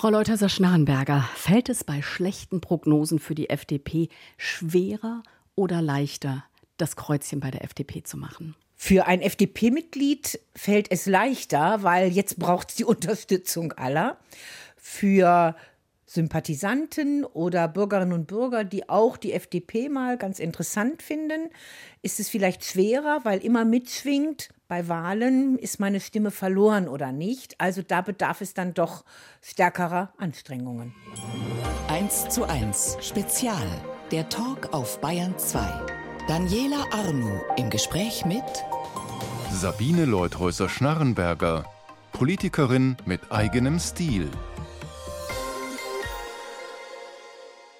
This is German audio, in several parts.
Frau Leuthäuser-Schnarrenberger, fällt es bei schlechten Prognosen für die FDP schwerer oder leichter, das Kreuzchen bei der FDP zu machen? Für ein FDP-Mitglied fällt es leichter, weil jetzt braucht es die Unterstützung aller. Für Sympathisanten oder Bürgerinnen und Bürger, die auch die FDP mal ganz interessant finden, ist es vielleicht schwerer, weil immer mitschwingt, bei Wahlen ist meine Stimme verloren oder nicht. Also da bedarf es dann doch stärkerer Anstrengungen. 1 zu 1 Spezial. Der Talk auf Bayern 2. Daniela Arnu im Gespräch mit Sabine Leuthäuser-Schnarrenberger, Politikerin mit eigenem Stil.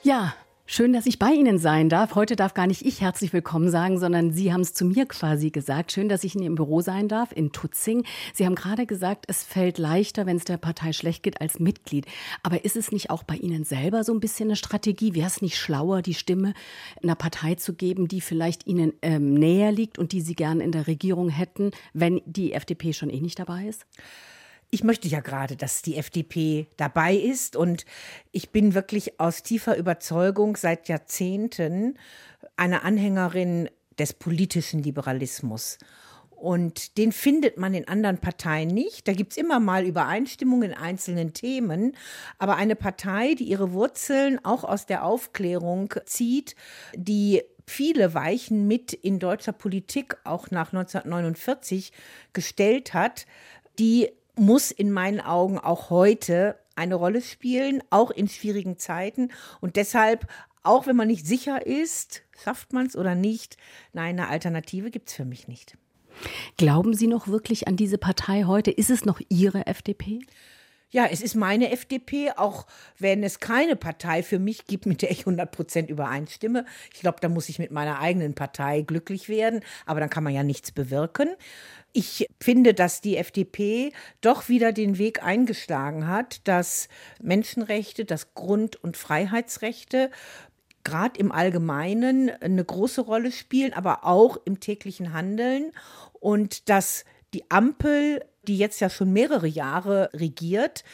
Ja, Schön, dass ich bei Ihnen sein darf. Heute darf gar nicht ich herzlich willkommen sagen, sondern Sie haben es zu mir quasi gesagt. Schön, dass ich in Ihrem Büro sein darf, in Tutzing. Sie haben gerade gesagt, es fällt leichter, wenn es der Partei schlecht geht, als Mitglied. Aber ist es nicht auch bei Ihnen selber so ein bisschen eine Strategie? Wäre es nicht schlauer, die Stimme einer Partei zu geben, die vielleicht Ihnen ähm, näher liegt und die Sie gern in der Regierung hätten, wenn die FDP schon eh nicht dabei ist? Ich möchte ja gerade, dass die FDP dabei ist und ich bin wirklich aus tiefer Überzeugung seit Jahrzehnten eine Anhängerin des politischen Liberalismus. Und den findet man in anderen Parteien nicht. Da gibt es immer mal Übereinstimmungen in einzelnen Themen. Aber eine Partei, die ihre Wurzeln auch aus der Aufklärung zieht, die viele Weichen mit in deutscher Politik auch nach 1949 gestellt hat, die muss in meinen Augen auch heute eine Rolle spielen, auch in schwierigen Zeiten. Und deshalb, auch wenn man nicht sicher ist, schafft man es oder nicht, nein, eine Alternative gibt es für mich nicht. Glauben Sie noch wirklich an diese Partei heute? Ist es noch Ihre FDP? Ja, es ist meine FDP, auch wenn es keine Partei für mich gibt, mit der ich 100 Prozent übereinstimme. Ich glaube, da muss ich mit meiner eigenen Partei glücklich werden, aber dann kann man ja nichts bewirken. Ich finde, dass die FDP doch wieder den Weg eingeschlagen hat, dass Menschenrechte, dass Grund- und Freiheitsrechte gerade im Allgemeinen eine große Rolle spielen, aber auch im täglichen Handeln und dass die Ampel, die jetzt ja schon mehrere Jahre regiert,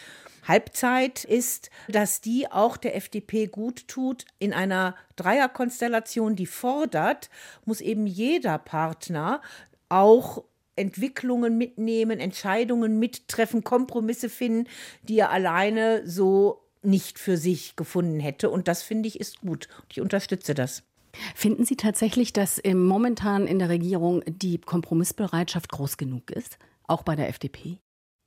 Halbzeit ist, dass die auch der FDP gut tut. In einer Dreierkonstellation, die fordert, muss eben jeder Partner auch Entwicklungen mitnehmen, Entscheidungen mittreffen, Kompromisse finden, die er alleine so nicht für sich gefunden hätte. Und das finde ich ist gut. Ich unterstütze das. Finden Sie tatsächlich, dass momentan in der Regierung die Kompromissbereitschaft groß genug ist? Auch bei der FDP?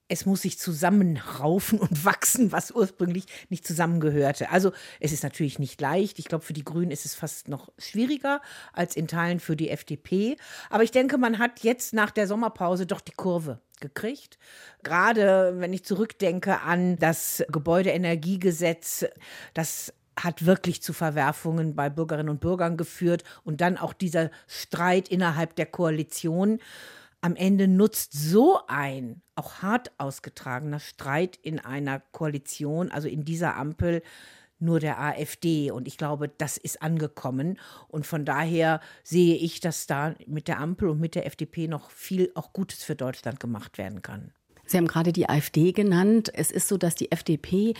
Es muss sich zusammenraufen und wachsen, was ursprünglich nicht zusammengehörte. Also es ist natürlich nicht leicht. Ich glaube, für die Grünen ist es fast noch schwieriger als in Teilen für die FDP. Aber ich denke, man hat jetzt nach der Sommerpause doch die Kurve gekriegt. Gerade wenn ich zurückdenke an das Gebäudeenergiegesetz, das hat wirklich zu Verwerfungen bei Bürgerinnen und Bürgern geführt und dann auch dieser Streit innerhalb der Koalition am Ende nutzt so ein auch hart ausgetragener Streit in einer Koalition, also in dieser Ampel, nur der AfD. Und ich glaube, das ist angekommen. Und von daher sehe ich, dass da mit der Ampel und mit der FDP noch viel auch Gutes für Deutschland gemacht werden kann. Sie haben gerade die AfD genannt. Es ist so, dass die FDP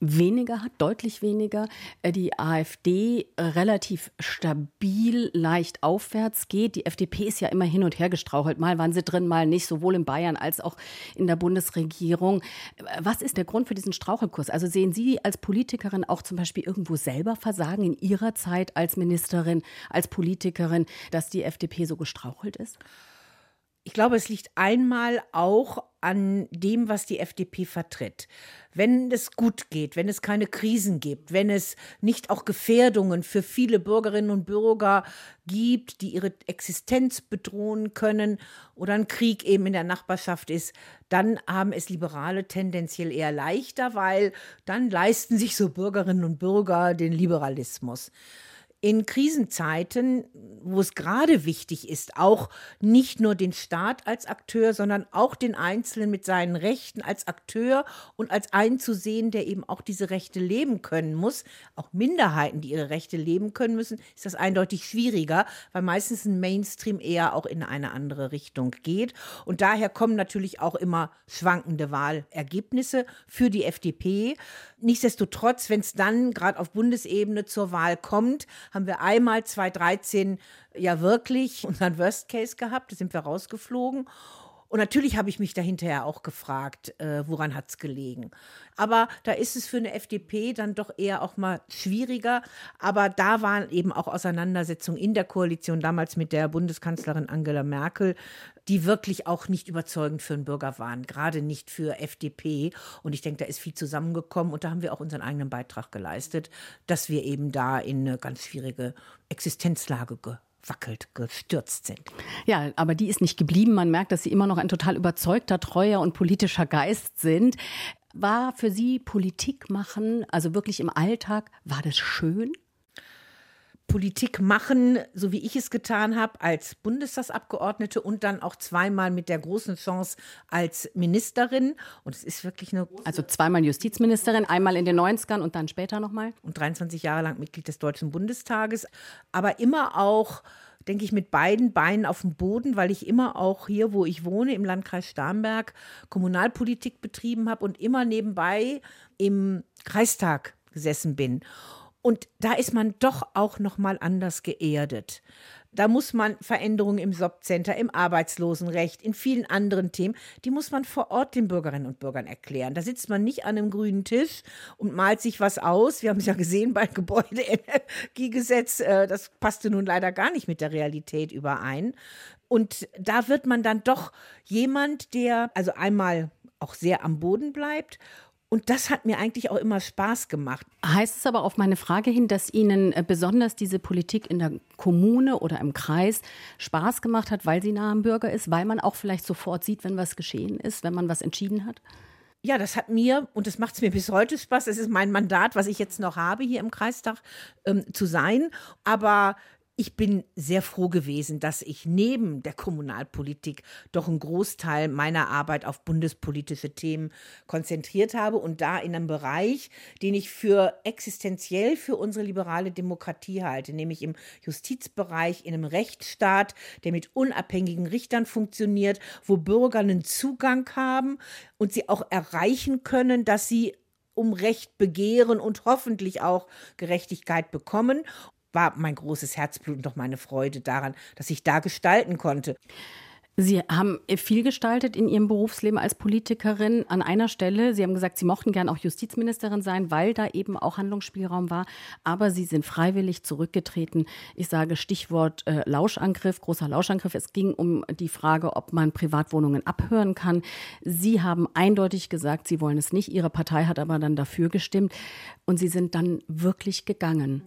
weniger hat, deutlich weniger. Äh, die AfD relativ stabil, leicht aufwärts geht. Die FDP ist ja immer hin und her gestrauchelt. Mal waren sie drin, mal nicht, sowohl in Bayern als auch in der Bundesregierung. Was ist der Grund für diesen Strauchelkurs? Also sehen Sie als Politikerin auch zum Beispiel irgendwo selber Versagen in Ihrer Zeit als Ministerin, als Politikerin, dass die FDP so gestrauchelt ist? Ich glaube, es liegt einmal auch an dem, was die FDP vertritt. Wenn es gut geht, wenn es keine Krisen gibt, wenn es nicht auch Gefährdungen für viele Bürgerinnen und Bürger gibt, die ihre Existenz bedrohen können oder ein Krieg eben in der Nachbarschaft ist, dann haben es Liberale tendenziell eher leichter, weil dann leisten sich so Bürgerinnen und Bürger den Liberalismus. In Krisenzeiten, wo es gerade wichtig ist, auch nicht nur den Staat als Akteur, sondern auch den Einzelnen mit seinen Rechten als Akteur und als einen zu sehen, der eben auch diese Rechte leben können muss, auch Minderheiten, die ihre Rechte leben können müssen, ist das eindeutig schwieriger, weil meistens ein Mainstream eher auch in eine andere Richtung geht. Und daher kommen natürlich auch immer schwankende Wahlergebnisse für die FDP. Nichtsdestotrotz, wenn es dann gerade auf Bundesebene zur Wahl kommt, haben wir einmal 2013 ja wirklich unseren Worst Case gehabt, da sind wir rausgeflogen. Und natürlich habe ich mich dahinterher auch gefragt, äh, woran hat es gelegen. Aber da ist es für eine FDP dann doch eher auch mal schwieriger. Aber da waren eben auch Auseinandersetzungen in der Koalition damals mit der Bundeskanzlerin Angela Merkel, die wirklich auch nicht überzeugend für den Bürger waren, gerade nicht für FDP. Und ich denke, da ist viel zusammengekommen und da haben wir auch unseren eigenen Beitrag geleistet, dass wir eben da in eine ganz schwierige Existenzlage wackelt, gestürzt sind. Ja, aber die ist nicht geblieben. Man merkt, dass Sie immer noch ein total überzeugter, treuer und politischer Geist sind. War für Sie Politik machen, also wirklich im Alltag, war das schön? Politik machen, so wie ich es getan habe, als Bundestagsabgeordnete und dann auch zweimal mit der großen Chance als Ministerin. Und es ist wirklich eine. Also zweimal Justizministerin, einmal in den 90ern und dann später nochmal. Und 23 Jahre lang Mitglied des Deutschen Bundestages. Aber immer auch denke ich, mit beiden Beinen auf dem Boden, weil ich immer auch hier, wo ich wohne, im Landkreis Starnberg, Kommunalpolitik betrieben habe und immer nebenbei im Kreistag gesessen bin. Und da ist man doch auch noch mal anders geerdet. Da muss man Veränderungen im Jobcenter, im Arbeitslosenrecht, in vielen anderen Themen, die muss man vor Ort den Bürgerinnen und Bürgern erklären. Da sitzt man nicht an einem grünen Tisch und malt sich was aus. Wir haben es ja gesehen beim Gebäudeenergiegesetz. Äh, das passte nun leider gar nicht mit der Realität überein. Und da wird man dann doch jemand, der also einmal auch sehr am Boden bleibt und das hat mir eigentlich auch immer Spaß gemacht. Heißt es aber auf meine Frage hin, dass Ihnen äh, besonders diese Politik in der Kommune oder im Kreis Spaß gemacht hat, weil sie nah am Bürger ist, weil man auch vielleicht sofort sieht, wenn was geschehen ist, wenn man was entschieden hat? Ja, das hat mir, und das macht es mir bis heute Spaß, das ist mein Mandat, was ich jetzt noch habe, hier im Kreistag ähm, zu sein. Aber ich bin sehr froh gewesen, dass ich neben der Kommunalpolitik doch einen Großteil meiner Arbeit auf bundespolitische Themen konzentriert habe und da in einem Bereich, den ich für existenziell für unsere liberale Demokratie halte, nämlich im Justizbereich, in einem Rechtsstaat, der mit unabhängigen Richtern funktioniert, wo Bürger einen Zugang haben und sie auch erreichen können, dass sie um Recht begehren und hoffentlich auch Gerechtigkeit bekommen war mein großes Herzblut und doch meine Freude daran, dass ich da gestalten konnte. Sie haben viel gestaltet in Ihrem Berufsleben als Politikerin an einer Stelle. Sie haben gesagt, Sie mochten gern auch Justizministerin sein, weil da eben auch Handlungsspielraum war. Aber Sie sind freiwillig zurückgetreten. Ich sage Stichwort äh, Lauschangriff, großer Lauschangriff. Es ging um die Frage, ob man Privatwohnungen abhören kann. Sie haben eindeutig gesagt, Sie wollen es nicht. Ihre Partei hat aber dann dafür gestimmt. Und Sie sind dann wirklich gegangen.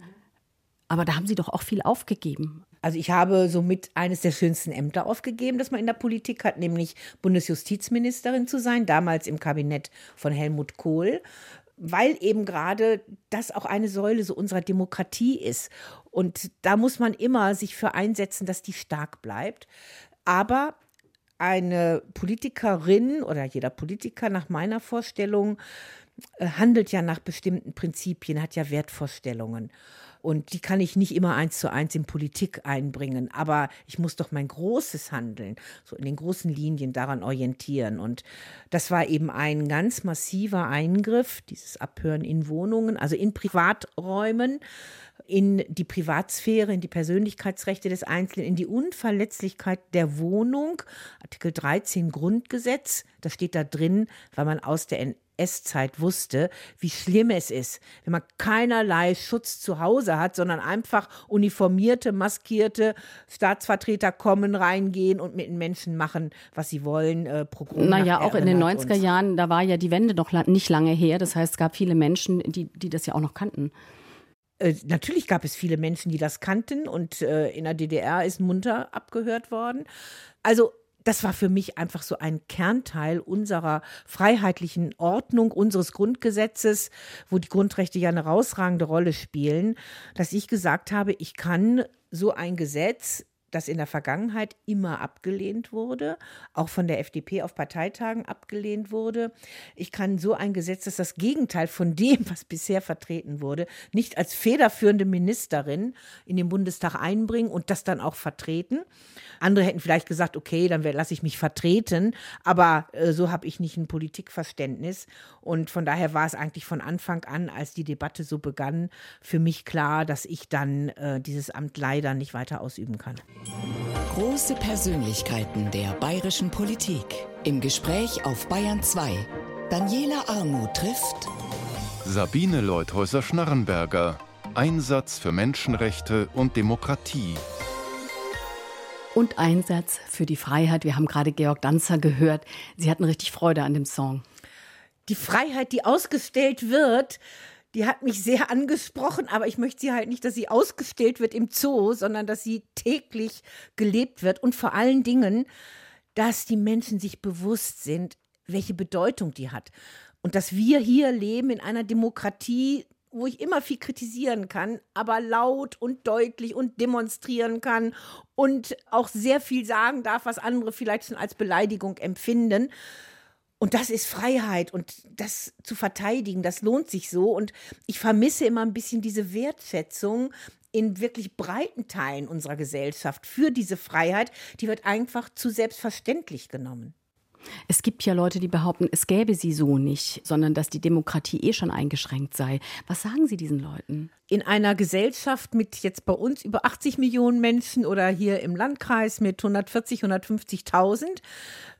Aber da haben Sie doch auch viel aufgegeben. Also ich habe somit eines der schönsten Ämter aufgegeben, das man in der Politik hat, nämlich Bundesjustizministerin zu sein, damals im Kabinett von Helmut Kohl, weil eben gerade das auch eine Säule so unserer Demokratie ist. Und da muss man immer sich für einsetzen, dass die stark bleibt. Aber eine Politikerin oder jeder Politiker nach meiner Vorstellung äh, handelt ja nach bestimmten Prinzipien, hat ja Wertvorstellungen. Und die kann ich nicht immer eins zu eins in Politik einbringen. Aber ich muss doch mein großes Handeln, so in den großen Linien daran orientieren. Und das war eben ein ganz massiver Eingriff, dieses Abhören in Wohnungen, also in Privaträumen in die Privatsphäre, in die Persönlichkeitsrechte des Einzelnen, in die Unverletzlichkeit der Wohnung. Artikel 13 Grundgesetz, das steht da drin, weil man aus der NS-Zeit wusste, wie schlimm es ist, wenn man keinerlei Schutz zu Hause hat, sondern einfach uniformierte, maskierte Staatsvertreter kommen, reingehen und mit den Menschen machen, was sie wollen. Äh, naja, auch in den 90er Jahren, da war ja die Wende noch nicht lange her. Das heißt, es gab viele Menschen, die, die das ja auch noch kannten. Äh, natürlich gab es viele Menschen, die das kannten und äh, in der DDR ist munter abgehört worden. Also das war für mich einfach so ein Kernteil unserer freiheitlichen Ordnung, unseres Grundgesetzes, wo die Grundrechte ja eine herausragende Rolle spielen, dass ich gesagt habe, ich kann so ein Gesetz das in der Vergangenheit immer abgelehnt wurde, auch von der FDP auf Parteitagen abgelehnt wurde. Ich kann so ein Gesetz, das das Gegenteil von dem, was bisher vertreten wurde, nicht als federführende Ministerin in den Bundestag einbringen und das dann auch vertreten. Andere hätten vielleicht gesagt, okay, dann lasse ich mich vertreten, aber äh, so habe ich nicht ein Politikverständnis. Und von daher war es eigentlich von Anfang an, als die Debatte so begann, für mich klar, dass ich dann äh, dieses Amt leider nicht weiter ausüben kann. Große Persönlichkeiten der bayerischen Politik. Im Gespräch auf Bayern 2. Daniela Armuth trifft Sabine Leuthäuser-Schnarrenberger. Einsatz für Menschenrechte und Demokratie. Und Einsatz für die Freiheit. Wir haben gerade Georg Danzer gehört. Sie hatten richtig Freude an dem Song. Die Freiheit, die ausgestellt wird, die hat mich sehr angesprochen, aber ich möchte sie halt nicht, dass sie ausgestellt wird im Zoo, sondern dass sie täglich gelebt wird und vor allen Dingen, dass die Menschen sich bewusst sind, welche Bedeutung die hat. Und dass wir hier leben in einer Demokratie, wo ich immer viel kritisieren kann, aber laut und deutlich und demonstrieren kann und auch sehr viel sagen darf, was andere vielleicht schon als Beleidigung empfinden. Und das ist Freiheit und das zu verteidigen, das lohnt sich so. Und ich vermisse immer ein bisschen diese Wertschätzung in wirklich breiten Teilen unserer Gesellschaft für diese Freiheit. Die wird einfach zu selbstverständlich genommen. Es gibt ja Leute, die behaupten, es gäbe sie so nicht, sondern dass die Demokratie eh schon eingeschränkt sei. Was sagen Sie diesen Leuten? In einer Gesellschaft mit jetzt bei uns über 80 Millionen Menschen oder hier im Landkreis mit 140, 150.000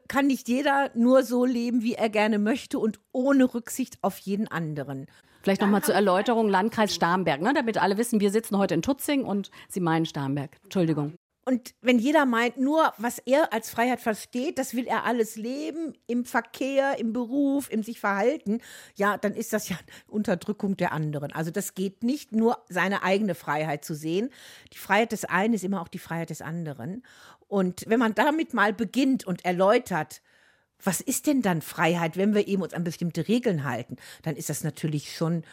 kann nicht jeder nur so leben, wie er gerne möchte und ohne Rücksicht auf jeden anderen. Vielleicht nochmal zur Erläuterung, Landkreis Starnberg, ne, damit alle wissen, wir sitzen heute in Tutzing und Sie meinen Starnberg. Entschuldigung. Und wenn jeder meint, nur was er als Freiheit versteht, das will er alles leben, im Verkehr, im Beruf, im sich verhalten, ja, dann ist das ja Unterdrückung der anderen. Also das geht nicht nur seine eigene Freiheit zu sehen. Die Freiheit des einen ist immer auch die Freiheit des anderen. Und wenn man damit mal beginnt und erläutert, was ist denn dann Freiheit, wenn wir eben uns an bestimmte Regeln halten, dann ist das natürlich schon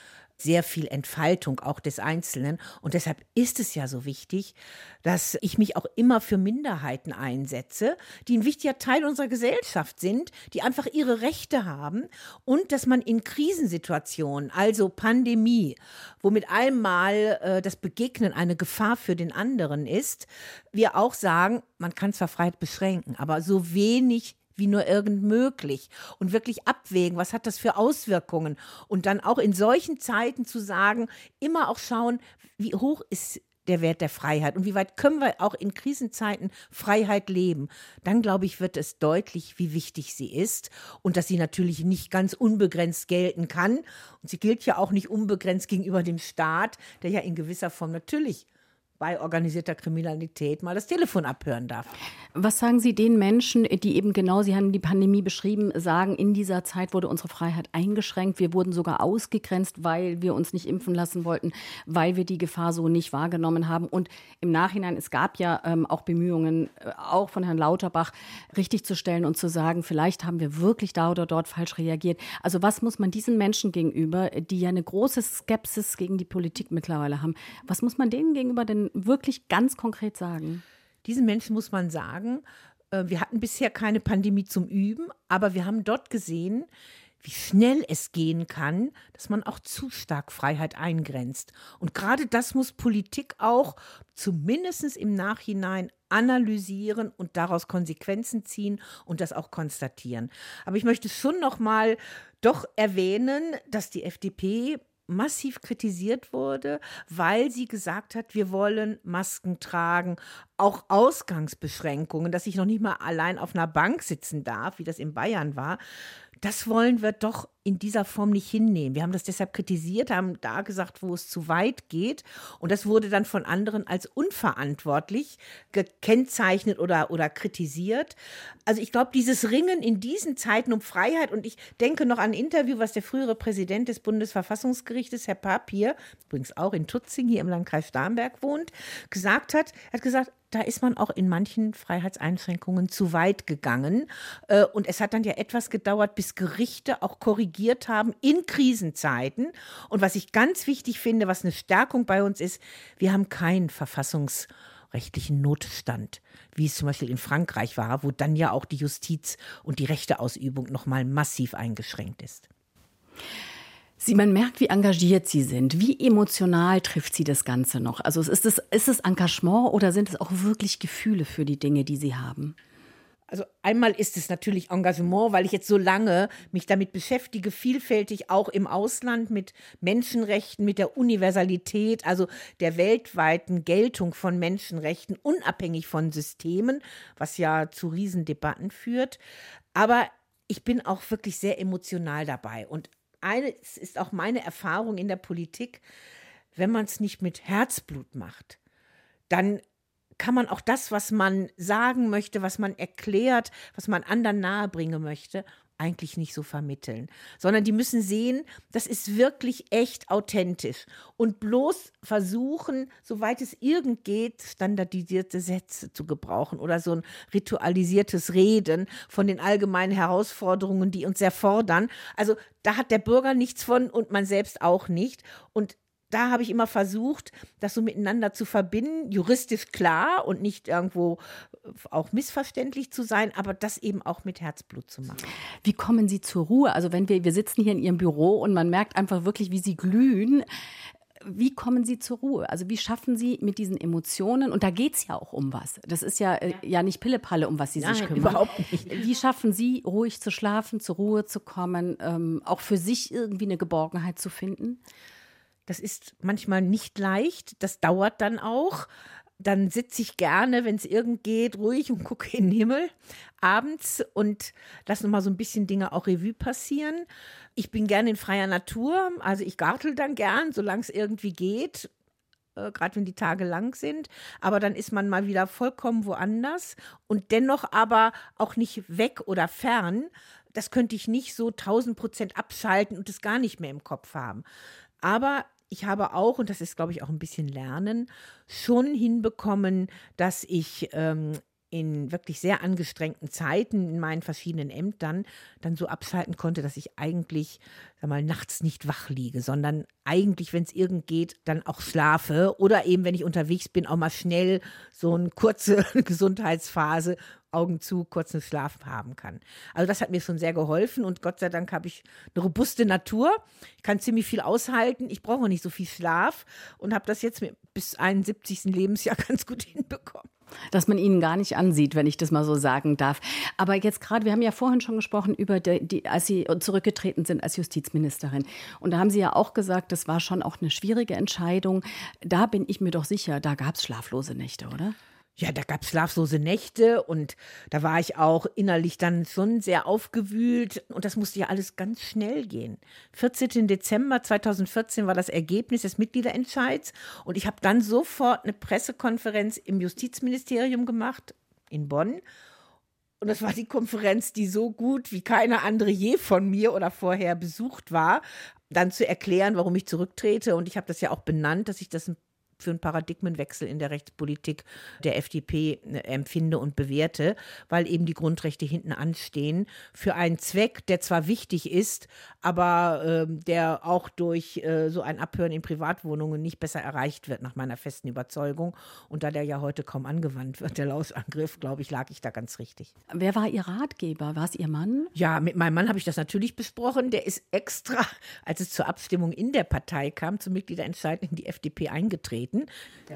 sehr viel Entfaltung auch des Einzelnen. Und deshalb ist es ja so wichtig, dass ich mich auch immer für Minderheiten einsetze, die ein wichtiger Teil unserer Gesellschaft sind, die einfach ihre Rechte haben und dass man in Krisensituationen, also Pandemie, wo mit einmal äh, das Begegnen eine Gefahr für den anderen ist, wir auch sagen, man kann zwar Freiheit beschränken, aber so wenig wie nur irgend möglich und wirklich abwägen, was hat das für Auswirkungen und dann auch in solchen Zeiten zu sagen, immer auch schauen, wie hoch ist der Wert der Freiheit und wie weit können wir auch in Krisenzeiten Freiheit leben, dann glaube ich, wird es deutlich, wie wichtig sie ist und dass sie natürlich nicht ganz unbegrenzt gelten kann. Und sie gilt ja auch nicht unbegrenzt gegenüber dem Staat, der ja in gewisser Form natürlich bei organisierter Kriminalität mal das Telefon abhören darf. Was sagen Sie den Menschen, die eben genau, Sie haben die Pandemie beschrieben, sagen, in dieser Zeit wurde unsere Freiheit eingeschränkt, wir wurden sogar ausgegrenzt, weil wir uns nicht impfen lassen wollten, weil wir die Gefahr so nicht wahrgenommen haben. Und im Nachhinein, es gab ja ähm, auch Bemühungen, äh, auch von Herrn Lauterbach, richtig zu stellen und zu sagen, vielleicht haben wir wirklich da oder dort falsch reagiert. Also was muss man diesen Menschen gegenüber, die ja eine große Skepsis gegen die Politik mittlerweile haben, was muss man denen gegenüber denn wirklich ganz konkret sagen? Diesen Menschen muss man sagen, äh, wir hatten bisher keine Pandemie zum Üben, aber wir haben dort gesehen, wie schnell es gehen kann, dass man auch zu stark Freiheit eingrenzt. Und gerade das muss Politik auch zumindest im Nachhinein analysieren und daraus Konsequenzen ziehen und das auch konstatieren. Aber ich möchte schon noch mal doch erwähnen, dass die FDP massiv kritisiert wurde, weil sie gesagt hat, wir wollen Masken tragen, auch Ausgangsbeschränkungen, dass ich noch nicht mal allein auf einer Bank sitzen darf, wie das in Bayern war. Das wollen wir doch in dieser Form nicht hinnehmen. Wir haben das deshalb kritisiert, haben da gesagt, wo es zu weit geht. Und das wurde dann von anderen als unverantwortlich gekennzeichnet oder, oder kritisiert. Also ich glaube, dieses Ringen in diesen Zeiten um Freiheit, und ich denke noch an ein Interview, was der frühere Präsident des Bundesverfassungsgerichtes, Herr Papier, übrigens auch in Tutzing hier im Landkreis Starnberg wohnt, gesagt hat. Er hat gesagt, da ist man auch in manchen Freiheitseinschränkungen zu weit gegangen. Äh, und es hat dann ja etwas gedauert, bis Gerichte auch korrigiert haben in Krisenzeiten. Und was ich ganz wichtig finde, was eine Stärkung bei uns ist, wir haben keinen verfassungsrechtlichen Notstand, wie es zum Beispiel in Frankreich war, wo dann ja auch die Justiz und die Rechteausübung nochmal massiv eingeschränkt ist. Sie, man merkt, wie engagiert Sie sind. Wie emotional trifft Sie das Ganze noch? Also ist es, ist es Engagement oder sind es auch wirklich Gefühle für die Dinge, die Sie haben? Also einmal ist es natürlich Engagement, weil ich jetzt so lange mich damit beschäftige, vielfältig auch im Ausland mit Menschenrechten, mit der Universalität, also der weltweiten Geltung von Menschenrechten, unabhängig von Systemen, was ja zu Riesendebatten führt. Aber ich bin auch wirklich sehr emotional dabei. Und eine, es ist auch meine Erfahrung in der Politik, wenn man es nicht mit Herzblut macht, dann kann man auch das, was man sagen möchte, was man erklärt, was man anderen nahebringen möchte, eigentlich nicht so vermitteln, sondern die müssen sehen, das ist wirklich echt authentisch und bloß versuchen, soweit es irgend geht, standardisierte Sätze zu gebrauchen oder so ein ritualisiertes Reden von den allgemeinen Herausforderungen, die uns sehr fordern. Also da hat der Bürger nichts von und man selbst auch nicht. Und da habe ich immer versucht, das so miteinander zu verbinden, juristisch klar und nicht irgendwo äh, auch missverständlich zu sein, aber das eben auch mit Herzblut zu machen. Wie kommen Sie zur Ruhe? Also wenn wir, wir sitzen hier in Ihrem Büro und man merkt einfach wirklich, wie Sie glühen. Wie kommen Sie zur Ruhe? Also wie schaffen Sie mit diesen Emotionen, und da geht es ja auch um was. Das ist ja, äh, ja nicht Pillepalle, um was Sie Nein, sich kümmern. überhaupt nicht. Wie schaffen Sie, ruhig zu schlafen, zur Ruhe zu kommen, ähm, auch für sich irgendwie eine Geborgenheit zu finden? Das ist manchmal nicht leicht, das dauert dann auch. Dann sitze ich gerne, wenn es irgend geht, ruhig und gucke in den Himmel abends und lasse nochmal so ein bisschen Dinge auch Revue passieren. Ich bin gerne in freier Natur, also ich gartel dann gern, solange es irgendwie geht äh, gerade wenn die Tage lang sind. Aber dann ist man mal wieder vollkommen woanders und dennoch aber auch nicht weg oder fern. Das könnte ich nicht so 1000 Prozent abschalten und es gar nicht mehr im Kopf haben. Aber ich habe auch, und das ist, glaube ich, auch ein bisschen Lernen, schon hinbekommen, dass ich ähm, in wirklich sehr angestrengten Zeiten in meinen verschiedenen Ämtern dann so abschalten konnte, dass ich eigentlich, sag mal, nachts nicht wach liege, sondern eigentlich, wenn es irgend geht, dann auch schlafe. Oder eben, wenn ich unterwegs bin, auch mal schnell so eine kurze Gesundheitsphase Augen zu, kurzen Schlaf haben kann. Also das hat mir schon sehr geholfen und Gott sei Dank habe ich eine robuste Natur. Ich kann ziemlich viel aushalten. Ich brauche nicht so viel Schlaf und habe das jetzt bis 71. Lebensjahr ganz gut hinbekommen. Dass man ihnen gar nicht ansieht, wenn ich das mal so sagen darf. Aber jetzt gerade, wir haben ja vorhin schon gesprochen über die, die, als Sie zurückgetreten sind als Justizministerin. Und da haben Sie ja auch gesagt, das war schon auch eine schwierige Entscheidung. Da bin ich mir doch sicher, da gab es schlaflose Nächte, oder? Ja, da gab es schlaflose Nächte und da war ich auch innerlich dann schon sehr aufgewühlt und das musste ja alles ganz schnell gehen. 14. Dezember 2014 war das Ergebnis des Mitgliederentscheids und ich habe dann sofort eine Pressekonferenz im Justizministerium gemacht in Bonn und das war die Konferenz, die so gut wie keine andere je von mir oder vorher besucht war, dann zu erklären, warum ich zurücktrete. Und ich habe das ja auch benannt, dass ich das ein für einen Paradigmenwechsel in der Rechtspolitik der FDP äh, empfinde und bewerte, weil eben die Grundrechte hinten anstehen für einen Zweck, der zwar wichtig ist, aber äh, der auch durch äh, so ein Abhören in Privatwohnungen nicht besser erreicht wird, nach meiner festen Überzeugung. Und da der ja heute kaum angewandt wird, der Lausangriff, glaube ich, lag ich da ganz richtig. Wer war Ihr Ratgeber? War es Ihr Mann? Ja, mit meinem Mann habe ich das natürlich besprochen. Der ist extra, als es zur Abstimmung in der Partei kam, zum Mitgliederentscheid in die FDP eingetreten treten,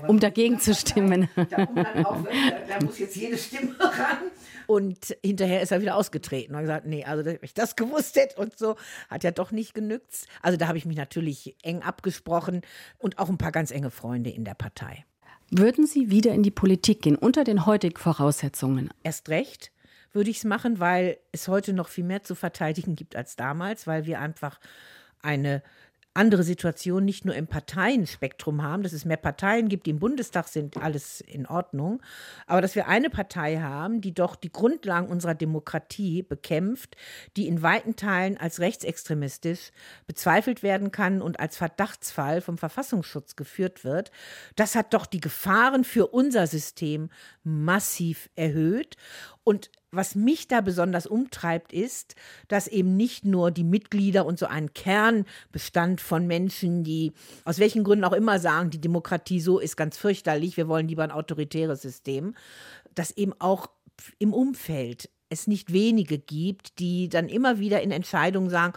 um dagegen zu stimmen. Da, da, muss jetzt jede Stimme ran. Und hinterher ist er wieder ausgetreten und hat gesagt, nee, also wenn ich das gewusst hätte und so, hat ja doch nicht genützt. Also da habe ich mich natürlich eng abgesprochen und auch ein paar ganz enge Freunde in der Partei. Würden Sie wieder in die Politik gehen unter den heutigen Voraussetzungen? Erst recht würde ich es machen, weil es heute noch viel mehr zu verteidigen gibt als damals, weil wir einfach eine andere Situation nicht nur im Parteienspektrum haben, dass es mehr Parteien gibt, die im Bundestag sind, alles in Ordnung, aber dass wir eine Partei haben, die doch die Grundlagen unserer Demokratie bekämpft, die in weiten Teilen als rechtsextremistisch bezweifelt werden kann und als Verdachtsfall vom Verfassungsschutz geführt wird, das hat doch die Gefahren für unser System massiv erhöht und was mich da besonders umtreibt, ist, dass eben nicht nur die Mitglieder und so ein Kernbestand von Menschen, die aus welchen Gründen auch immer sagen, die Demokratie so ist ganz fürchterlich, wir wollen lieber ein autoritäres System, dass eben auch im Umfeld es nicht wenige gibt, die dann immer wieder in Entscheidungen sagen,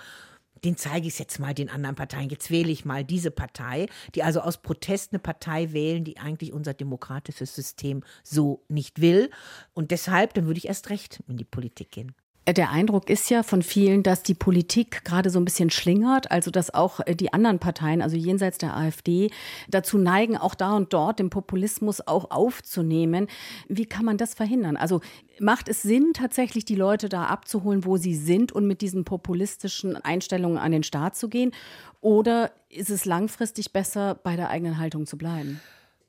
den zeige ich jetzt mal den anderen Parteien. Jetzt wähle ich mal diese Partei, die also aus Protest eine Partei wählen, die eigentlich unser demokratisches System so nicht will. Und deshalb, dann würde ich erst recht in die Politik gehen. Der Eindruck ist ja von vielen, dass die Politik gerade so ein bisschen schlingert, also dass auch äh, die anderen Parteien, also jenseits der AfD, dazu neigen, auch da und dort den Populismus auch aufzunehmen. Wie kann man das verhindern? Also macht es Sinn, tatsächlich die Leute da abzuholen, wo sie sind und mit diesen populistischen Einstellungen an den Start zu gehen? Oder ist es langfristig besser, bei der eigenen Haltung zu bleiben?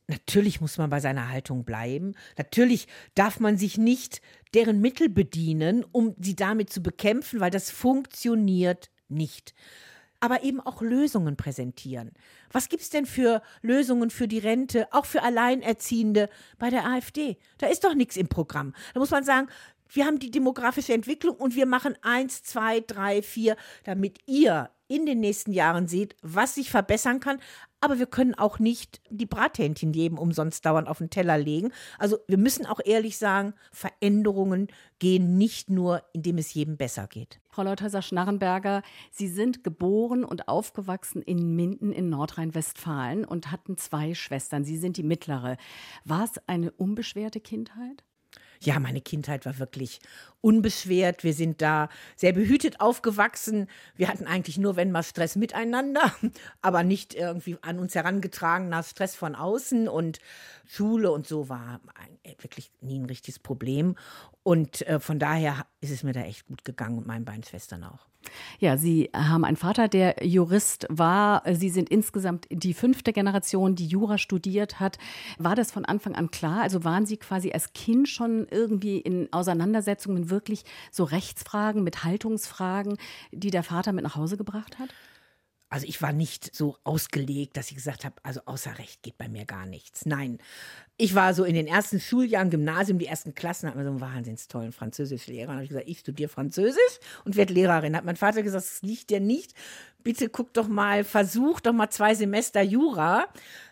Natürlich muss man bei seiner Haltung bleiben. Natürlich darf man sich nicht deren Mittel bedienen, um sie damit zu bekämpfen, weil das funktioniert nicht. Aber eben auch Lösungen präsentieren. Was gibt es denn für Lösungen für die Rente, auch für Alleinerziehende bei der AfD? Da ist doch nichts im Programm. Da muss man sagen, wir haben die demografische Entwicklung und wir machen eins, zwei, drei, vier, damit ihr in den nächsten Jahren seht, was sich verbessern kann. Aber wir können auch nicht die Brathähnchen jedem umsonst dauernd auf den Teller legen. Also wir müssen auch ehrlich sagen, Veränderungen gehen nicht nur, indem es jedem besser geht. Frau Leuthäuser-Schnarrenberger, Sie sind geboren und aufgewachsen in Minden in Nordrhein-Westfalen und hatten zwei Schwestern. Sie sind die mittlere. War es eine unbeschwerte Kindheit? Ja, meine Kindheit war wirklich unbeschwert. Wir sind da sehr behütet aufgewachsen. Wir hatten eigentlich nur, wenn mal Stress miteinander, aber nicht irgendwie an uns herangetragener Stress von außen. Und Schule und so war wirklich nie ein richtiges Problem. Und äh, von daher ist es mir da echt gut gegangen und meinen beiden Schwestern auch. Ja, Sie haben einen Vater, der Jurist war. Sie sind insgesamt die fünfte Generation, die Jura studiert hat. War das von Anfang an klar? Also waren Sie quasi als Kind schon irgendwie in Auseinandersetzungen wirklich so Rechtsfragen mit Haltungsfragen, die der Vater mit nach Hause gebracht hat? Also ich war nicht so ausgelegt, dass ich gesagt habe, also außer Recht geht bei mir gar nichts. Nein, ich war so in den ersten Schuljahren, Gymnasium, die ersten Klassen, hatten wir so einen wahnsinns tollen Französischlehrer. Und habe ich gesagt, ich studiere Französisch und werde Lehrerin. Hat mein Vater gesagt, das liegt dir nicht. Bitte guck doch mal, versuch doch mal zwei Semester Jura.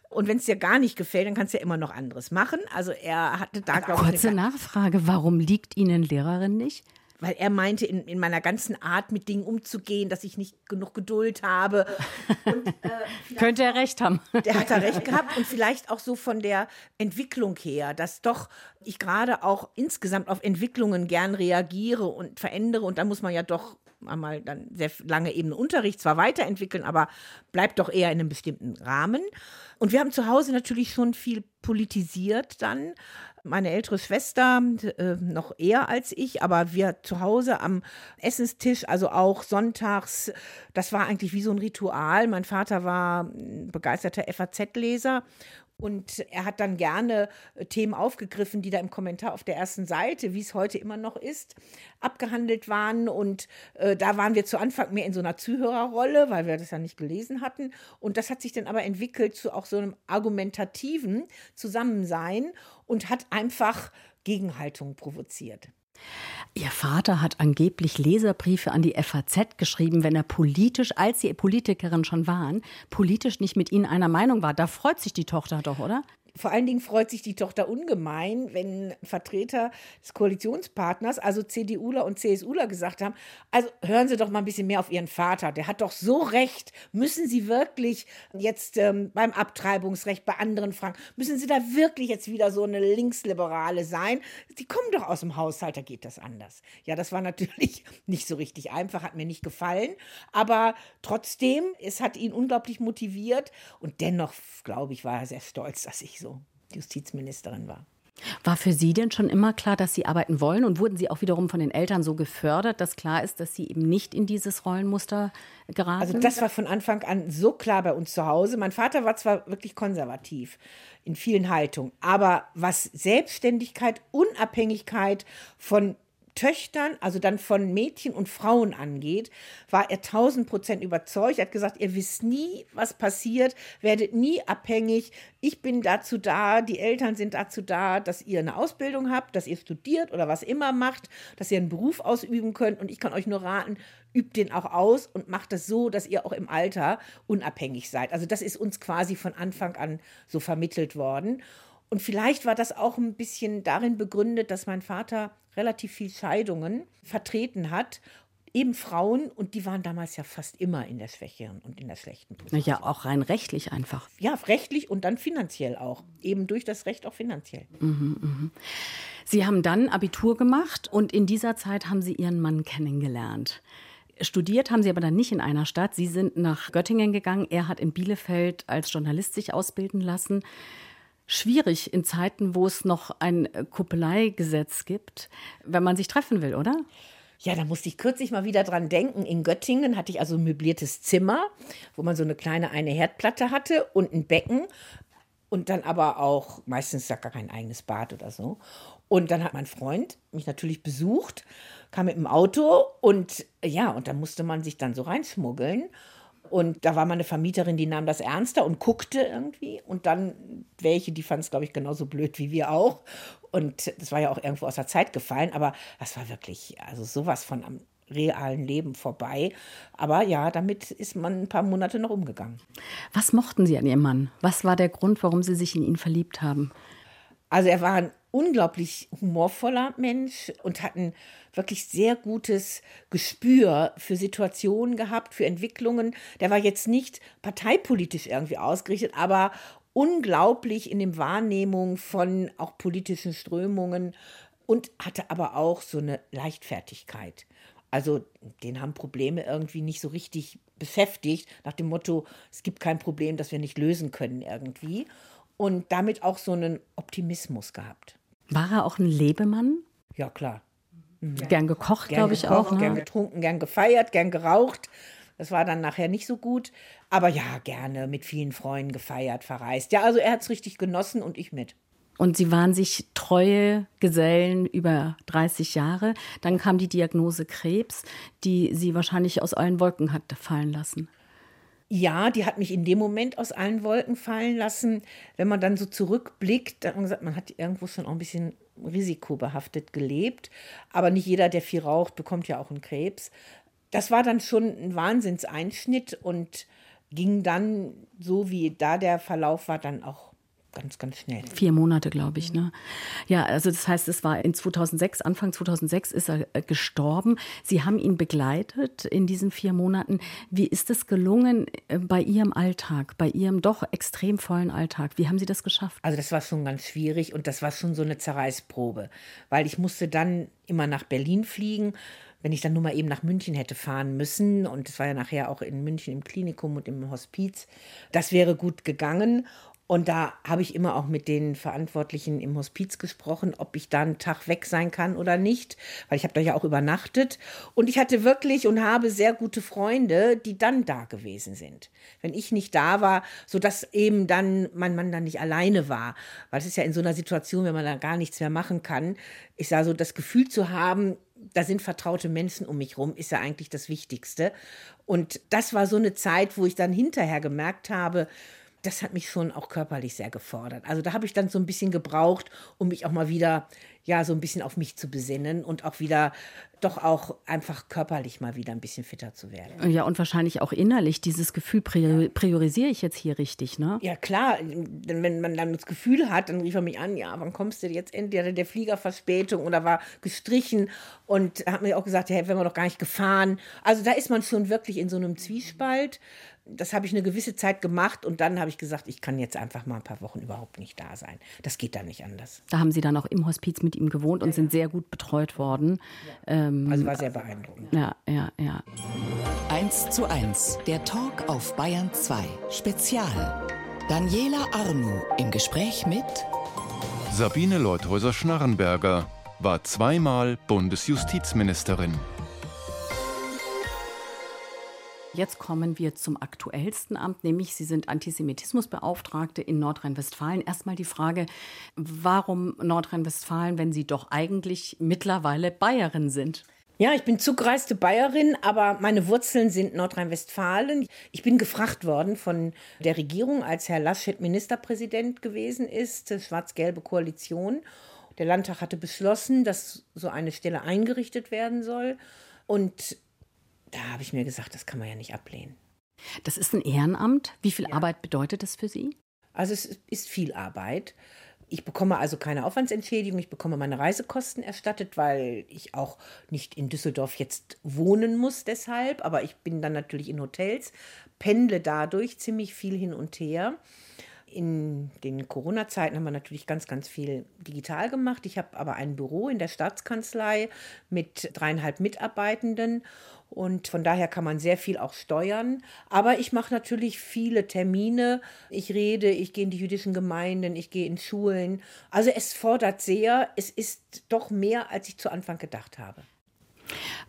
Und wenn es dir gar nicht gefällt, dann kannst du ja immer noch anderes machen. Also er hatte da, glaube ich. Kurze Nachfrage, warum liegt Ihnen Lehrerin nicht? weil er meinte, in, in meiner ganzen Art mit Dingen umzugehen, dass ich nicht genug Geduld habe. Und, äh, Könnte er recht haben. Der hat da recht gehabt und vielleicht auch so von der Entwicklung her, dass doch ich gerade auch insgesamt auf Entwicklungen gern reagiere und verändere und da muss man ja doch einmal dann sehr lange eben Unterricht zwar weiterentwickeln, aber bleibt doch eher in einem bestimmten Rahmen. Und wir haben zu Hause natürlich schon viel politisiert dann meine ältere Schwester äh, noch eher als ich, aber wir zu Hause am Essenstisch, also auch sonntags, das war eigentlich wie so ein Ritual. Mein Vater war begeisterter FAZ-Leser und er hat dann gerne äh, Themen aufgegriffen, die da im Kommentar auf der ersten Seite, wie es heute immer noch ist, abgehandelt waren. Und äh, da waren wir zu Anfang mehr in so einer Zuhörerrolle, weil wir das ja nicht gelesen hatten. Und das hat sich dann aber entwickelt zu auch so einem argumentativen Zusammensein und hat einfach Gegenhaltung provoziert. Ihr Vater hat angeblich Leserbriefe an die FAZ geschrieben, wenn er politisch, als Sie Politikerin schon waren, politisch nicht mit Ihnen einer Meinung war. Da freut sich die Tochter doch, oder? Vor allen Dingen freut sich die Tochter ungemein, wenn Vertreter des Koalitionspartners, also CDUler und CSUler, gesagt haben, also hören Sie doch mal ein bisschen mehr auf Ihren Vater, der hat doch so recht. Müssen Sie wirklich jetzt ähm, beim Abtreibungsrecht, bei anderen Fragen, müssen Sie da wirklich jetzt wieder so eine Linksliberale sein? Die kommen doch aus dem Haushalt, da geht das anders. Ja, das war natürlich nicht so richtig einfach, hat mir nicht gefallen, aber trotzdem, es hat ihn unglaublich motiviert und dennoch, glaube ich, war er sehr stolz, dass ich so Justizministerin war. War für Sie denn schon immer klar, dass Sie arbeiten wollen? Und wurden Sie auch wiederum von den Eltern so gefördert, dass klar ist, dass Sie eben nicht in dieses Rollenmuster geraten? Also das war von Anfang an so klar bei uns zu Hause. Mein Vater war zwar wirklich konservativ in vielen Haltungen, aber was Selbstständigkeit, Unabhängigkeit von Töchtern, also dann von Mädchen und Frauen angeht, war er tausend Prozent überzeugt. Er hat gesagt, ihr wisst nie, was passiert, werdet nie abhängig. Ich bin dazu da, die Eltern sind dazu da, dass ihr eine Ausbildung habt, dass ihr studiert oder was immer macht, dass ihr einen Beruf ausüben könnt. Und ich kann euch nur raten, übt den auch aus und macht das so, dass ihr auch im Alter unabhängig seid. Also das ist uns quasi von Anfang an so vermittelt worden. Und vielleicht war das auch ein bisschen darin begründet, dass mein Vater relativ viel Scheidungen vertreten hat eben Frauen und die waren damals ja fast immer in der schwächeren und in der schlechten Position. Ja, auch rein rechtlich einfach. Ja, rechtlich und dann finanziell auch. Eben durch das Recht auch finanziell. Mhm, mh. Sie haben dann Abitur gemacht und in dieser Zeit haben Sie Ihren Mann kennengelernt. Studiert haben Sie aber dann nicht in einer Stadt. Sie sind nach Göttingen gegangen. Er hat in Bielefeld als Journalist sich ausbilden lassen schwierig in Zeiten, wo es noch ein Kuppeleigesetz gibt, wenn man sich treffen will, oder? Ja, da musste ich kürzlich mal wieder dran denken. In Göttingen hatte ich also ein möbliertes Zimmer, wo man so eine kleine eine Herdplatte hatte und ein Becken und dann aber auch meistens gar kein eigenes Bad oder so. Und dann hat mein Freund mich natürlich besucht, kam mit dem Auto und ja, und da musste man sich dann so reinschmuggeln. Und da war mal eine Vermieterin, die nahm das ernster und guckte irgendwie. Und dann welche, die fand es, glaube ich, genauso blöd wie wir auch. Und das war ja auch irgendwo aus der Zeit gefallen. Aber das war wirklich, also sowas von am realen Leben vorbei. Aber ja, damit ist man ein paar Monate noch umgegangen. Was mochten Sie an Ihrem Mann? Was war der Grund, warum Sie sich in ihn verliebt haben? Also er war ein unglaublich humorvoller Mensch und hat ein wirklich sehr gutes Gespür für Situationen gehabt, für Entwicklungen. Der war jetzt nicht parteipolitisch irgendwie ausgerichtet, aber unglaublich in der Wahrnehmung von auch politischen Strömungen und hatte aber auch so eine Leichtfertigkeit. Also den haben Probleme irgendwie nicht so richtig beschäftigt, nach dem Motto, es gibt kein Problem, das wir nicht lösen können irgendwie. Und damit auch so einen Optimismus gehabt. War er auch ein Lebemann? Ja, klar. Mhm. Gern gekocht, glaube ich gekocht, auch. Ne? Gern getrunken, gern gefeiert, gern geraucht. Das war dann nachher nicht so gut. Aber ja, gerne mit vielen Freunden gefeiert, verreist. Ja, also er hat es richtig genossen und ich mit. Und Sie waren sich treue Gesellen über 30 Jahre. Dann kam die Diagnose Krebs, die Sie wahrscheinlich aus allen Wolken hat fallen lassen. Ja, die hat mich in dem Moment aus allen Wolken fallen lassen. Wenn man dann so zurückblickt, dann hat man gesagt, man hat irgendwo schon auch ein bisschen risikobehaftet gelebt. Aber nicht jeder, der viel raucht, bekommt ja auch einen Krebs. Das war dann schon ein Wahnsinnseinschnitt und ging dann, so wie da der Verlauf war, dann auch ganz, ganz schnell. Vier Monate, glaube ich. Ne? Ja, also das heißt, es war in 2006, Anfang 2006 ist er äh, gestorben. Sie haben ihn begleitet in diesen vier Monaten. Wie ist es gelungen äh, bei Ihrem Alltag, bei Ihrem doch extrem vollen Alltag? Wie haben Sie das geschafft? Also das war schon ganz schwierig und das war schon so eine Zerreißprobe, weil ich musste dann immer nach Berlin fliegen wenn ich dann nur mal eben nach München hätte fahren müssen, und es war ja nachher auch in München im Klinikum und im Hospiz, das wäre gut gegangen. Und da habe ich immer auch mit den Verantwortlichen im Hospiz gesprochen, ob ich da einen Tag weg sein kann oder nicht, weil ich habe da ja auch übernachtet. Und ich hatte wirklich und habe sehr gute Freunde, die dann da gewesen sind. Wenn ich nicht da war, sodass eben dann mein Mann dann nicht alleine war. Weil es ist ja in so einer Situation, wenn man da gar nichts mehr machen kann, ich sage so, das Gefühl zu haben, da sind vertraute Menschen um mich rum, ist ja eigentlich das Wichtigste. Und das war so eine Zeit, wo ich dann hinterher gemerkt habe, das hat mich schon auch körperlich sehr gefordert. Also da habe ich dann so ein bisschen gebraucht, um mich auch mal wieder, ja, so ein bisschen auf mich zu besinnen und auch wieder, doch auch einfach körperlich mal wieder ein bisschen fitter zu werden. Ja, und wahrscheinlich auch innerlich dieses Gefühl, priori priorisiere ich jetzt hier richtig, ne? Ja, klar. Wenn man dann das Gefühl hat, dann rief er mich an, ja, wann kommst du jetzt endlich? Hatte der Flieger Verspätung oder war gestrichen und hat mir auch gesagt, ja, wenn wir doch gar nicht gefahren. Also da ist man schon wirklich in so einem Zwiespalt das habe ich eine gewisse Zeit gemacht und dann habe ich gesagt, ich kann jetzt einfach mal ein paar Wochen überhaupt nicht da sein. Das geht dann nicht anders. Da haben Sie dann auch im Hospiz mit ihm gewohnt und sind sehr gut betreut worden. Ja. Ähm, also war sehr beeindruckend. Ja, ja, ja. 1 zu 1, der Talk auf Bayern 2, Spezial. Daniela Arnu im Gespräch mit Sabine Leuthäuser-Schnarrenberger war zweimal Bundesjustizministerin. Jetzt kommen wir zum aktuellsten Amt, nämlich Sie sind Antisemitismusbeauftragte in Nordrhein-Westfalen. Erstmal die Frage, warum Nordrhein-Westfalen, wenn Sie doch eigentlich mittlerweile Bayerin sind? Ja, ich bin zugereiste Bayerin, aber meine Wurzeln sind Nordrhein-Westfalen. Ich bin gefragt worden von der Regierung, als Herr Laschet Ministerpräsident gewesen ist, schwarz-gelbe Koalition. Der Landtag hatte beschlossen, dass so eine Stelle eingerichtet werden soll. Und da habe ich mir gesagt, das kann man ja nicht ablehnen. Das ist ein Ehrenamt. Wie viel ja. Arbeit bedeutet das für Sie? Also es ist viel Arbeit. Ich bekomme also keine Aufwandsentschädigung, ich bekomme meine Reisekosten erstattet, weil ich auch nicht in Düsseldorf jetzt wohnen muss deshalb, aber ich bin dann natürlich in Hotels, pendle dadurch ziemlich viel hin und her. In den Corona-Zeiten haben wir natürlich ganz, ganz viel digital gemacht. Ich habe aber ein Büro in der Staatskanzlei mit dreieinhalb Mitarbeitenden und von daher kann man sehr viel auch steuern. Aber ich mache natürlich viele Termine. Ich rede, ich gehe in die jüdischen Gemeinden, ich gehe in Schulen. Also es fordert sehr. Es ist doch mehr, als ich zu Anfang gedacht habe.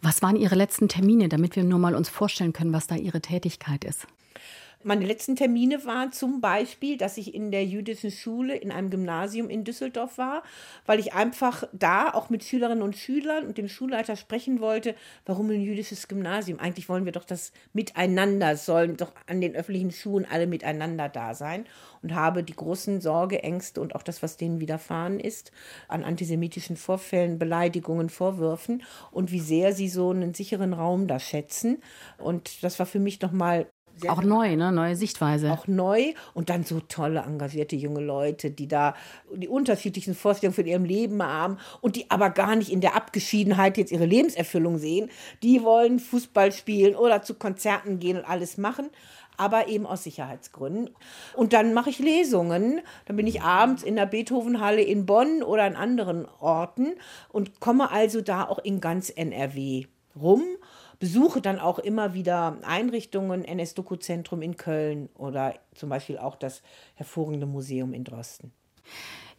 Was waren Ihre letzten Termine, damit wir nur mal uns vorstellen können, was da Ihre Tätigkeit ist? Meine letzten Termine waren zum Beispiel, dass ich in der jüdischen Schule in einem Gymnasium in Düsseldorf war, weil ich einfach da auch mit Schülerinnen und Schülern und dem Schulleiter sprechen wollte, warum ein jüdisches Gymnasium? Eigentlich wollen wir doch das Miteinander, sollen doch an den öffentlichen Schulen alle miteinander da sein und habe die großen Sorge, Ängste und auch das, was denen widerfahren ist, an antisemitischen Vorfällen, Beleidigungen, Vorwürfen und wie sehr sie so einen sicheren Raum da schätzen. Und das war für mich nochmal sehr auch neu, ne? Neue Sichtweise. Auch neu und dann so tolle, engagierte junge Leute, die da die unterschiedlichen Vorstellungen von ihrem Leben haben und die aber gar nicht in der Abgeschiedenheit jetzt ihre Lebenserfüllung sehen. Die wollen Fußball spielen oder zu Konzerten gehen und alles machen aber eben aus Sicherheitsgründen. Und dann mache ich Lesungen. Dann bin ich abends in der Beethovenhalle in Bonn oder an anderen Orten und komme also da auch in ganz NRW rum besuche dann auch immer wieder Einrichtungen, NS-Doku-Zentrum in Köln oder zum Beispiel auch das hervorragende Museum in Drosten.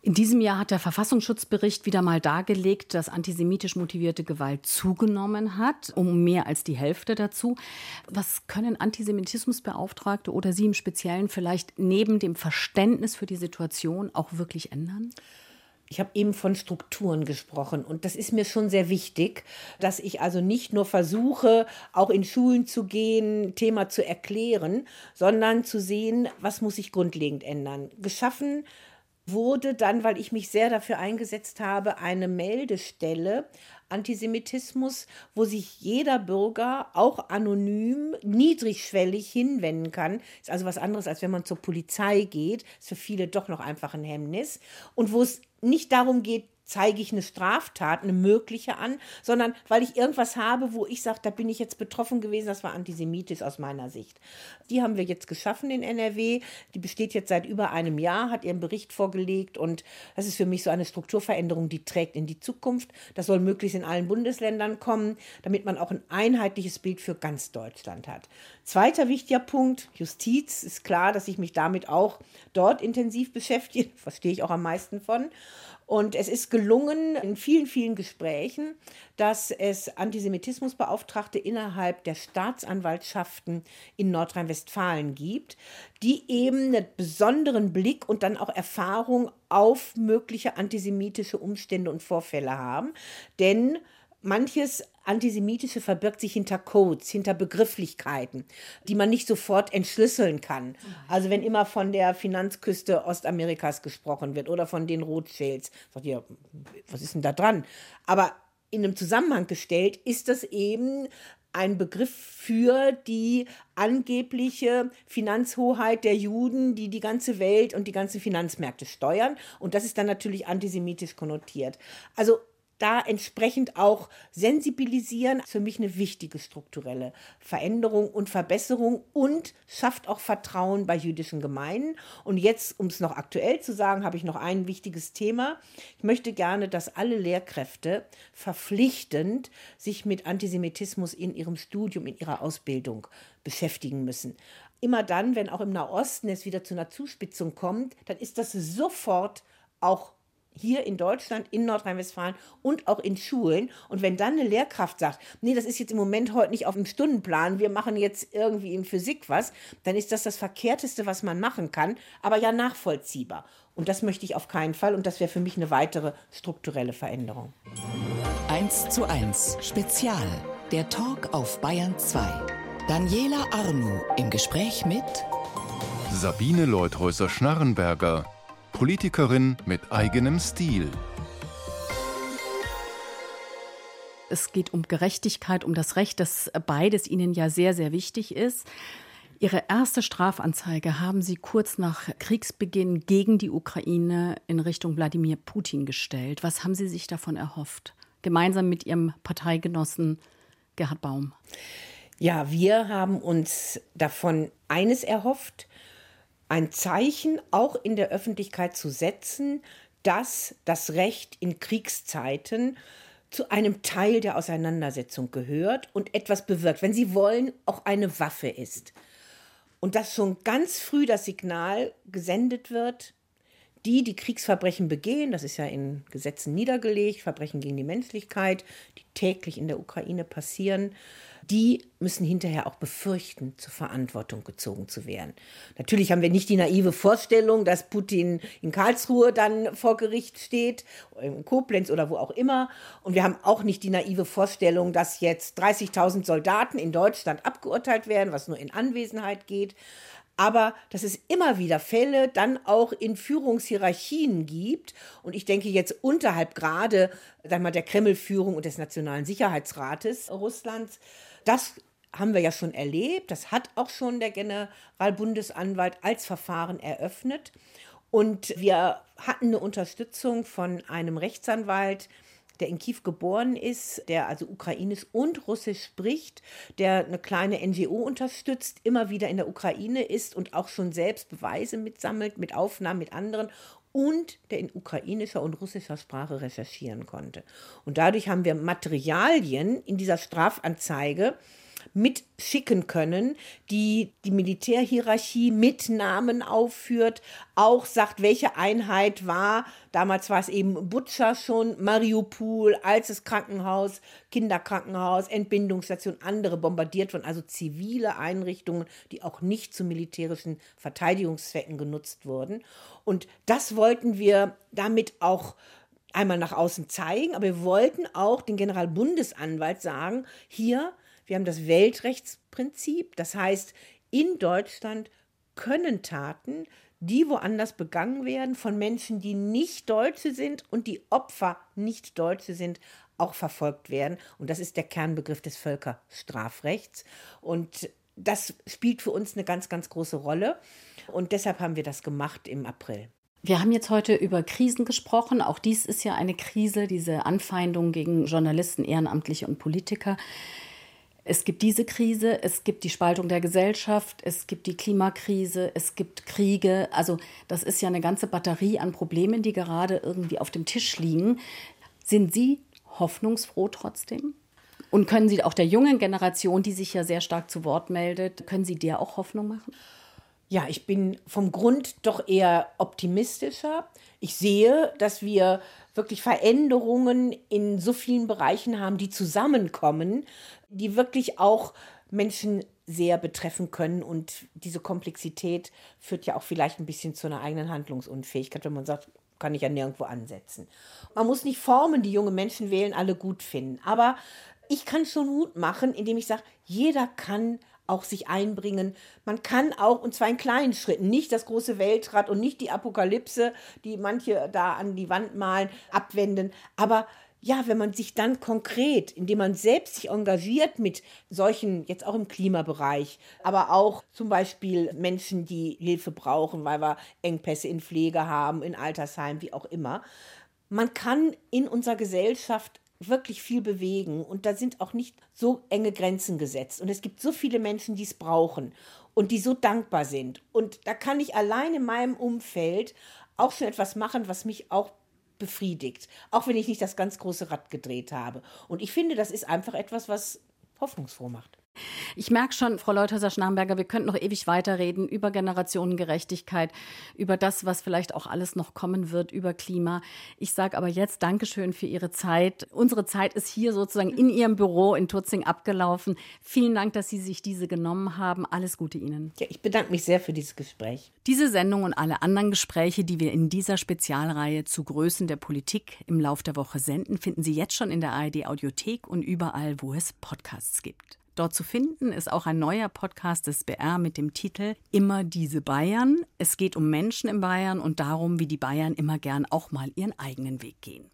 In diesem Jahr hat der Verfassungsschutzbericht wieder mal dargelegt, dass antisemitisch motivierte Gewalt zugenommen hat, um mehr als die Hälfte dazu. Was können Antisemitismusbeauftragte oder Sie im Speziellen vielleicht neben dem Verständnis für die Situation auch wirklich ändern? Ich habe eben von Strukturen gesprochen und das ist mir schon sehr wichtig, dass ich also nicht nur versuche, auch in Schulen zu gehen, Thema zu erklären, sondern zu sehen, was muss sich grundlegend ändern. Geschaffen wurde dann, weil ich mich sehr dafür eingesetzt habe, eine Meldestelle Antisemitismus, wo sich jeder Bürger auch anonym, niedrigschwellig hinwenden kann. Ist also was anderes, als wenn man zur Polizei geht. Ist für viele doch noch einfach ein Hemmnis. Und wo es nicht darum geht, zeige ich eine Straftat, eine mögliche an, sondern weil ich irgendwas habe, wo ich sage, da bin ich jetzt betroffen gewesen, das war antisemitisch aus meiner Sicht. Die haben wir jetzt geschaffen in NRW. Die besteht jetzt seit über einem Jahr, hat ihren Bericht vorgelegt und das ist für mich so eine Strukturveränderung, die trägt in die Zukunft. Das soll möglichst in allen Bundesländern kommen, damit man auch ein einheitliches Bild für ganz Deutschland hat. Zweiter wichtiger Punkt, Justiz. Ist klar, dass ich mich damit auch dort intensiv beschäftige, verstehe ich auch am meisten von. Und es ist gelungen in vielen, vielen Gesprächen, dass es Antisemitismusbeauftragte innerhalb der Staatsanwaltschaften in Nordrhein-Westfalen gibt, die eben einen besonderen Blick und dann auch Erfahrung auf mögliche antisemitische Umstände und Vorfälle haben. Denn manches Antisemitische verbirgt sich hinter Codes, hinter Begrifflichkeiten, die man nicht sofort entschlüsseln kann. Also wenn immer von der Finanzküste Ostamerikas gesprochen wird oder von den Rothschilds, sagt ihr, was ist denn da dran? Aber in einem Zusammenhang gestellt ist das eben ein Begriff für die angebliche Finanzhoheit der Juden, die die ganze Welt und die ganzen Finanzmärkte steuern. Und das ist dann natürlich antisemitisch konnotiert. Also da entsprechend auch sensibilisieren. Für mich eine wichtige strukturelle Veränderung und Verbesserung und schafft auch Vertrauen bei jüdischen Gemeinden. Und jetzt, um es noch aktuell zu sagen, habe ich noch ein wichtiges Thema. Ich möchte gerne, dass alle Lehrkräfte verpflichtend sich mit Antisemitismus in ihrem Studium, in ihrer Ausbildung beschäftigen müssen. Immer dann, wenn auch im Nahosten es wieder zu einer Zuspitzung kommt, dann ist das sofort auch hier in Deutschland, in Nordrhein-Westfalen und auch in Schulen. Und wenn dann eine Lehrkraft sagt, nee, das ist jetzt im Moment heute nicht auf dem Stundenplan, wir machen jetzt irgendwie in Physik was, dann ist das das Verkehrteste, was man machen kann, aber ja nachvollziehbar. Und das möchte ich auf keinen Fall und das wäre für mich eine weitere strukturelle Veränderung. 1 zu 1 Spezial. Der Talk auf Bayern 2. Daniela Arnu im Gespräch mit Sabine Leuthäuser-Schnarrenberger, Politikerin mit eigenem Stil. Es geht um Gerechtigkeit, um das Recht, dass beides Ihnen ja sehr, sehr wichtig ist. Ihre erste Strafanzeige haben Sie kurz nach Kriegsbeginn gegen die Ukraine in Richtung Wladimir Putin gestellt. Was haben Sie sich davon erhofft? Gemeinsam mit Ihrem Parteigenossen Gerhard Baum. Ja, wir haben uns davon eines erhofft, ein Zeichen auch in der Öffentlichkeit zu setzen, dass das Recht in Kriegszeiten zu einem Teil der Auseinandersetzung gehört und etwas bewirkt, wenn Sie wollen, auch eine Waffe ist. Und dass schon ganz früh das Signal gesendet wird, die, die Kriegsverbrechen begehen, das ist ja in Gesetzen niedergelegt, Verbrechen gegen die Menschlichkeit, die täglich in der Ukraine passieren, die müssen hinterher auch befürchten, zur Verantwortung gezogen zu werden. Natürlich haben wir nicht die naive Vorstellung, dass Putin in Karlsruhe dann vor Gericht steht, in Koblenz oder wo auch immer. Und wir haben auch nicht die naive Vorstellung, dass jetzt 30.000 Soldaten in Deutschland abgeurteilt werden, was nur in Anwesenheit geht. Aber dass es immer wieder Fälle dann auch in Führungshierarchien gibt. Und ich denke jetzt unterhalb gerade sag mal, der Kreml-Führung und des Nationalen Sicherheitsrates Russlands, das haben wir ja schon erlebt. Das hat auch schon der Generalbundesanwalt als Verfahren eröffnet. Und wir hatten eine Unterstützung von einem Rechtsanwalt, der in Kiew geboren ist, der also ukrainisch und russisch spricht, der eine kleine NGO unterstützt, immer wieder in der Ukraine ist und auch schon selbst Beweise mitsammelt, mit Aufnahmen mit anderen und der in ukrainischer und russischer Sprache recherchieren konnte. Und dadurch haben wir Materialien in dieser Strafanzeige, mitschicken können, die die Militärhierarchie mit Namen aufführt, auch sagt, welche Einheit war. Damals war es eben Butcher schon, Mariupol, altes Krankenhaus, Kinderkrankenhaus, Entbindungsstation, andere bombardiert wurden, also zivile Einrichtungen, die auch nicht zu militärischen Verteidigungszwecken genutzt wurden. Und das wollten wir damit auch einmal nach außen zeigen, aber wir wollten auch den Generalbundesanwalt sagen, hier wir haben das Weltrechtsprinzip. Das heißt, in Deutschland können Taten, die woanders begangen werden, von Menschen, die nicht Deutsche sind und die Opfer nicht Deutsche sind, auch verfolgt werden. Und das ist der Kernbegriff des Völkerstrafrechts. Und das spielt für uns eine ganz, ganz große Rolle. Und deshalb haben wir das gemacht im April. Wir haben jetzt heute über Krisen gesprochen. Auch dies ist ja eine Krise, diese Anfeindung gegen Journalisten, Ehrenamtliche und Politiker. Es gibt diese Krise, es gibt die Spaltung der Gesellschaft, es gibt die Klimakrise, es gibt Kriege. Also das ist ja eine ganze Batterie an Problemen, die gerade irgendwie auf dem Tisch liegen. Sind Sie hoffnungsfroh trotzdem? Und können Sie auch der jungen Generation, die sich ja sehr stark zu Wort meldet, können Sie der auch Hoffnung machen? Ja, ich bin vom Grund doch eher optimistischer. Ich sehe, dass wir wirklich Veränderungen in so vielen Bereichen haben, die zusammenkommen, die wirklich auch Menschen sehr betreffen können. Und diese Komplexität führt ja auch vielleicht ein bisschen zu einer eigenen Handlungsunfähigkeit, wenn man sagt, kann ich ja nirgendwo ansetzen. Man muss nicht Formen, die junge Menschen wählen, alle gut finden. Aber ich kann schon Mut machen, indem ich sage, jeder kann auch sich einbringen. Man kann auch, und zwar in kleinen Schritten, nicht das große Weltrad und nicht die Apokalypse, die manche da an die Wand malen, abwenden. Aber ja, wenn man sich dann konkret, indem man selbst sich engagiert mit solchen, jetzt auch im Klimabereich, aber auch zum Beispiel Menschen, die Hilfe brauchen, weil wir Engpässe in Pflege haben, in Altersheimen, wie auch immer. Man kann in unserer Gesellschaft wirklich viel bewegen und da sind auch nicht so enge Grenzen gesetzt. Und es gibt so viele Menschen, die es brauchen und die so dankbar sind. Und da kann ich allein in meinem Umfeld auch schon etwas machen, was mich auch befriedigt, auch wenn ich nicht das ganz große Rad gedreht habe. Und ich finde, das ist einfach etwas, was hoffnungsfroh macht. Ich merke schon, Frau Leuthäuser-Schnarrenberger, wir könnten noch ewig weiterreden über Generationengerechtigkeit, über das, was vielleicht auch alles noch kommen wird, über Klima. Ich sage aber jetzt Dankeschön für Ihre Zeit. Unsere Zeit ist hier sozusagen in Ihrem Büro in Tutzing abgelaufen. Vielen Dank, dass Sie sich diese genommen haben. Alles Gute Ihnen. Ja, ich bedanke mich sehr für dieses Gespräch. Diese Sendung und alle anderen Gespräche, die wir in dieser Spezialreihe zu Größen der Politik im Lauf der Woche senden, finden Sie jetzt schon in der ARD Audiothek und überall, wo es Podcasts gibt. Dort zu finden ist auch ein neuer Podcast des BR mit dem Titel Immer diese Bayern. Es geht um Menschen in Bayern und darum, wie die Bayern immer gern auch mal ihren eigenen Weg gehen.